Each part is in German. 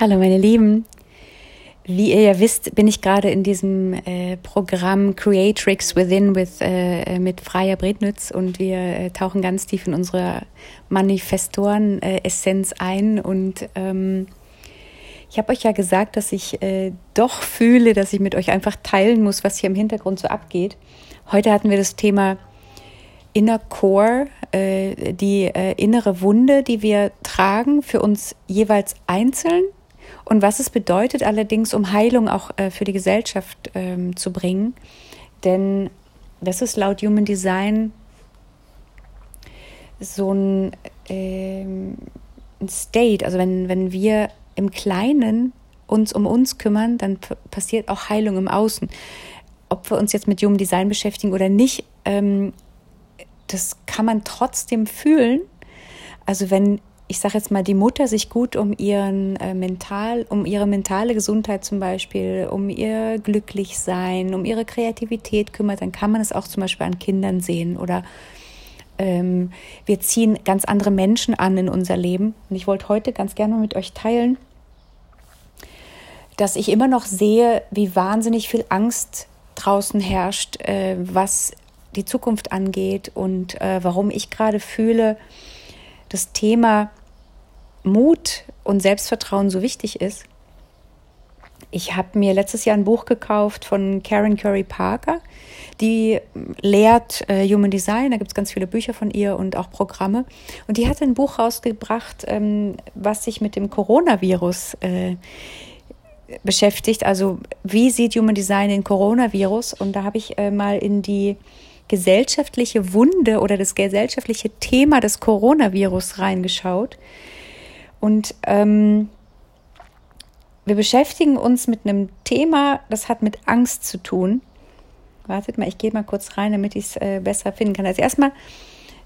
Hallo meine Lieben. Wie ihr ja wisst, bin ich gerade in diesem äh, Programm Creatrix Within with, äh, mit Freier Brednitz und wir äh, tauchen ganz tief in unsere Manifestoren-Essenz ein. Und ähm, ich habe euch ja gesagt, dass ich äh, doch fühle, dass ich mit euch einfach teilen muss, was hier im Hintergrund so abgeht. Heute hatten wir das Thema Inner Core, äh, die äh, innere Wunde, die wir tragen, für uns jeweils einzeln und was es bedeutet allerdings, um Heilung auch äh, für die Gesellschaft ähm, zu bringen. Denn das ist laut Human Design so ein, ähm, ein State. Also wenn, wenn wir im Kleinen uns um uns kümmern, dann passiert auch Heilung im Außen. Ob wir uns jetzt mit Human Design beschäftigen oder nicht, ähm, das kann man trotzdem fühlen. Also wenn ich sage jetzt mal, die Mutter sich gut um ihren äh, mental, um ihre mentale Gesundheit zum Beispiel, um ihr Glücklichsein, um ihre Kreativität kümmert, dann kann man es auch zum Beispiel an Kindern sehen oder ähm, wir ziehen ganz andere Menschen an in unser Leben. Und ich wollte heute ganz gerne mit euch teilen, dass ich immer noch sehe, wie wahnsinnig viel Angst draußen herrscht, äh, was die Zukunft angeht und äh, warum ich gerade fühle, das Thema Mut und Selbstvertrauen so wichtig ist. Ich habe mir letztes Jahr ein Buch gekauft von Karen Curry Parker. Die lehrt äh, Human Design, da gibt es ganz viele Bücher von ihr und auch Programme. Und die hat ein Buch rausgebracht, ähm, was sich mit dem Coronavirus äh, beschäftigt. Also wie sieht Human Design den Coronavirus? Und da habe ich äh, mal in die gesellschaftliche Wunde oder das gesellschaftliche Thema des Coronavirus reingeschaut. Und ähm, wir beschäftigen uns mit einem Thema, das hat mit Angst zu tun. Wartet mal, ich gehe mal kurz rein, damit ich es äh, besser finden kann. Also erstmal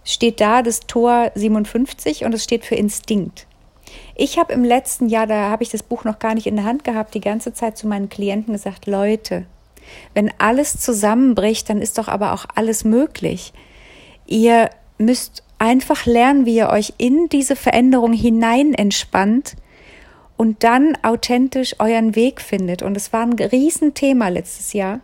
steht da das Tor 57 und es steht für Instinkt. Ich habe im letzten Jahr, da habe ich das Buch noch gar nicht in der Hand gehabt, die ganze Zeit zu meinen Klienten gesagt, Leute, wenn alles zusammenbricht, dann ist doch aber auch alles möglich. Ihr müsst einfach lernen, wie ihr euch in diese Veränderung hinein entspannt und dann authentisch euren Weg findet. Und es war ein Riesenthema letztes Jahr.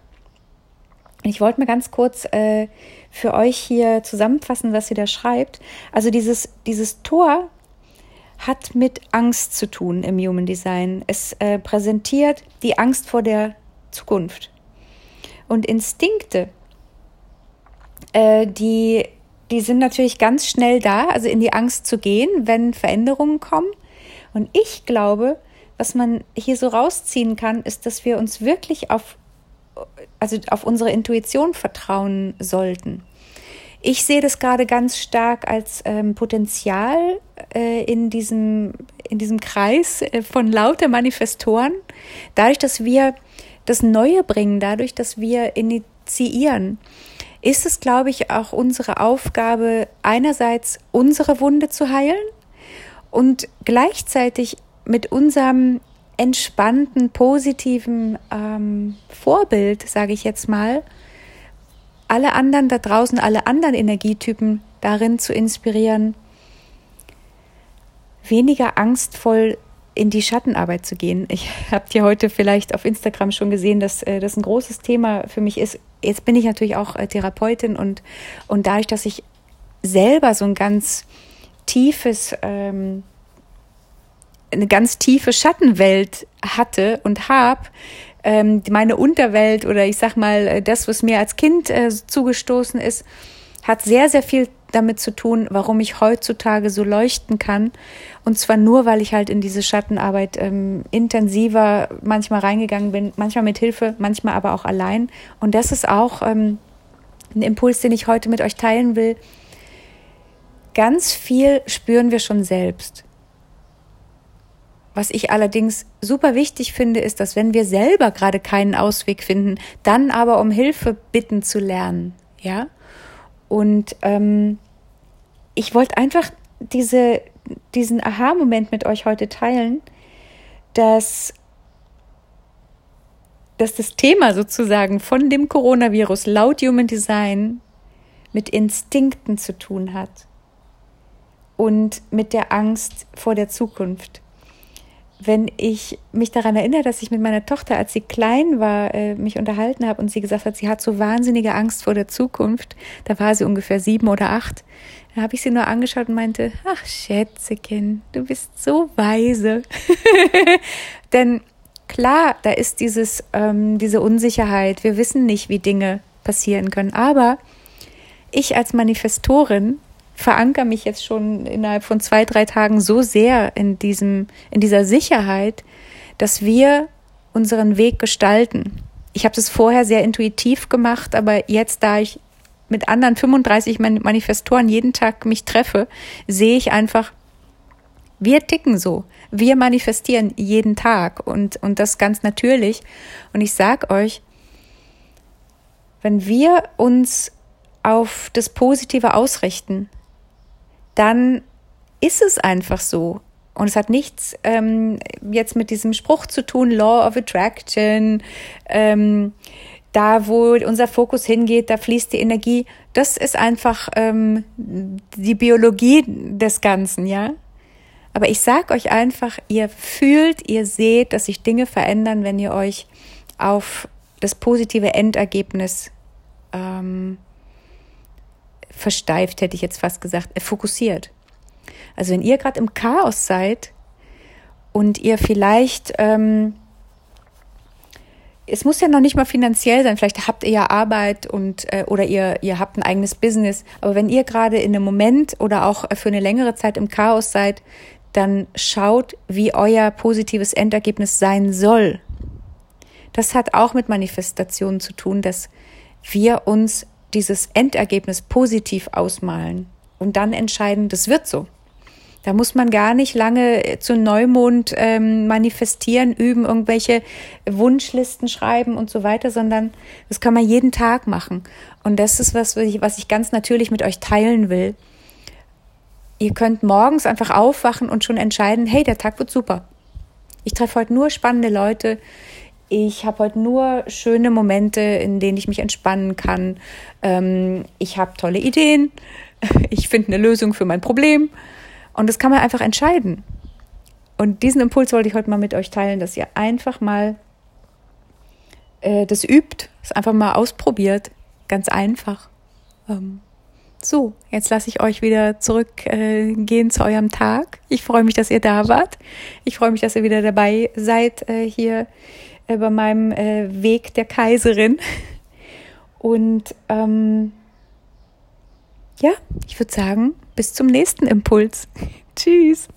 Ich wollte mal ganz kurz äh, für euch hier zusammenfassen, was sie da schreibt. Also dieses, dieses Tor hat mit Angst zu tun im Human Design. Es äh, präsentiert die Angst vor der Zukunft. Und Instinkte, äh, die die sind natürlich ganz schnell da, also in die Angst zu gehen, wenn Veränderungen kommen. Und ich glaube, was man hier so rausziehen kann, ist, dass wir uns wirklich auf, also auf unsere Intuition vertrauen sollten. Ich sehe das gerade ganz stark als ähm, Potenzial äh, in, diesem, in diesem Kreis äh, von lauter Manifestoren. Dadurch, dass wir das Neue bringen, dadurch, dass wir initiieren, ist es, glaube ich, auch unsere Aufgabe, einerseits unsere Wunde zu heilen und gleichzeitig mit unserem entspannten, positiven ähm, Vorbild, sage ich jetzt mal, alle anderen da draußen, alle anderen Energietypen darin zu inspirieren, weniger angstvoll in die Schattenarbeit zu gehen. Ich habe dir heute vielleicht auf Instagram schon gesehen, dass äh, das ein großes Thema für mich ist. Jetzt bin ich natürlich auch äh, Therapeutin und, und dadurch, dass ich selber so ein ganz tiefes, ähm, eine ganz tiefe Schattenwelt hatte und habe, ähm, meine Unterwelt oder ich sag mal, äh, das, was mir als Kind äh, zugestoßen ist, hat sehr, sehr viel damit zu tun, warum ich heutzutage so leuchten kann. Und zwar nur, weil ich halt in diese Schattenarbeit ähm, intensiver manchmal reingegangen bin, manchmal mit Hilfe, manchmal aber auch allein. Und das ist auch ähm, ein Impuls, den ich heute mit euch teilen will. Ganz viel spüren wir schon selbst. Was ich allerdings super wichtig finde, ist, dass wenn wir selber gerade keinen Ausweg finden, dann aber um Hilfe bitten zu lernen. Ja, und ähm, ich wollte einfach diese, diesen Aha-Moment mit euch heute teilen, dass, dass das Thema sozusagen von dem Coronavirus laut Human Design mit Instinkten zu tun hat und mit der Angst vor der Zukunft. Wenn ich mich daran erinnere, dass ich mit meiner Tochter, als sie klein war, äh, mich unterhalten habe und sie gesagt hat, sie hat so wahnsinnige Angst vor der Zukunft, da war sie ungefähr sieben oder acht, da habe ich sie nur angeschaut und meinte, ach Schätzekin, du bist so weise. Denn klar, da ist dieses, ähm, diese Unsicherheit, wir wissen nicht, wie Dinge passieren können, aber ich als Manifestorin verankere mich jetzt schon innerhalb von zwei, drei Tagen so sehr in diesem, in dieser Sicherheit, dass wir unseren Weg gestalten. Ich habe es vorher sehr intuitiv gemacht, aber jetzt, da ich mit anderen 35 Manifestoren jeden Tag mich treffe, sehe ich einfach, wir ticken so. Wir manifestieren jeden Tag und, und das ganz natürlich. Und ich sag euch, wenn wir uns auf das Positive ausrichten, dann ist es einfach so. Und es hat nichts ähm, jetzt mit diesem Spruch zu tun, Law of Attraction, ähm, da wo unser Fokus hingeht, da fließt die Energie. Das ist einfach ähm, die Biologie des Ganzen, ja. Aber ich sag euch einfach, ihr fühlt, ihr seht, dass sich Dinge verändern, wenn ihr euch auf das positive Endergebnis ähm, versteift, hätte ich jetzt fast gesagt, äh, fokussiert. Also wenn ihr gerade im Chaos seid und ihr vielleicht, ähm, es muss ja noch nicht mal finanziell sein, vielleicht habt ihr ja Arbeit und äh, oder ihr, ihr habt ein eigenes Business, aber wenn ihr gerade in einem Moment oder auch für eine längere Zeit im Chaos seid, dann schaut, wie euer positives Endergebnis sein soll. Das hat auch mit Manifestationen zu tun, dass wir uns dieses Endergebnis positiv ausmalen und dann entscheiden, das wird so. Da muss man gar nicht lange zu Neumond ähm, manifestieren, üben, irgendwelche Wunschlisten schreiben und so weiter, sondern das kann man jeden Tag machen. Und das ist was, was ich ganz natürlich mit euch teilen will. Ihr könnt morgens einfach aufwachen und schon entscheiden, hey, der Tag wird super. Ich treffe heute nur spannende Leute. Ich habe heute nur schöne Momente, in denen ich mich entspannen kann. Ähm, ich habe tolle Ideen. Ich finde eine Lösung für mein Problem. Und das kann man einfach entscheiden. Und diesen Impuls wollte ich heute mal mit euch teilen, dass ihr einfach mal äh, das übt, es einfach mal ausprobiert. Ganz einfach. Ähm, so, jetzt lasse ich euch wieder zurückgehen äh, zu eurem Tag. Ich freue mich, dass ihr da wart. Ich freue mich, dass ihr wieder dabei seid äh, hier bei meinem äh, Weg der Kaiserin. Und ähm, ja, ich würde sagen, bis zum nächsten Impuls. Tschüss.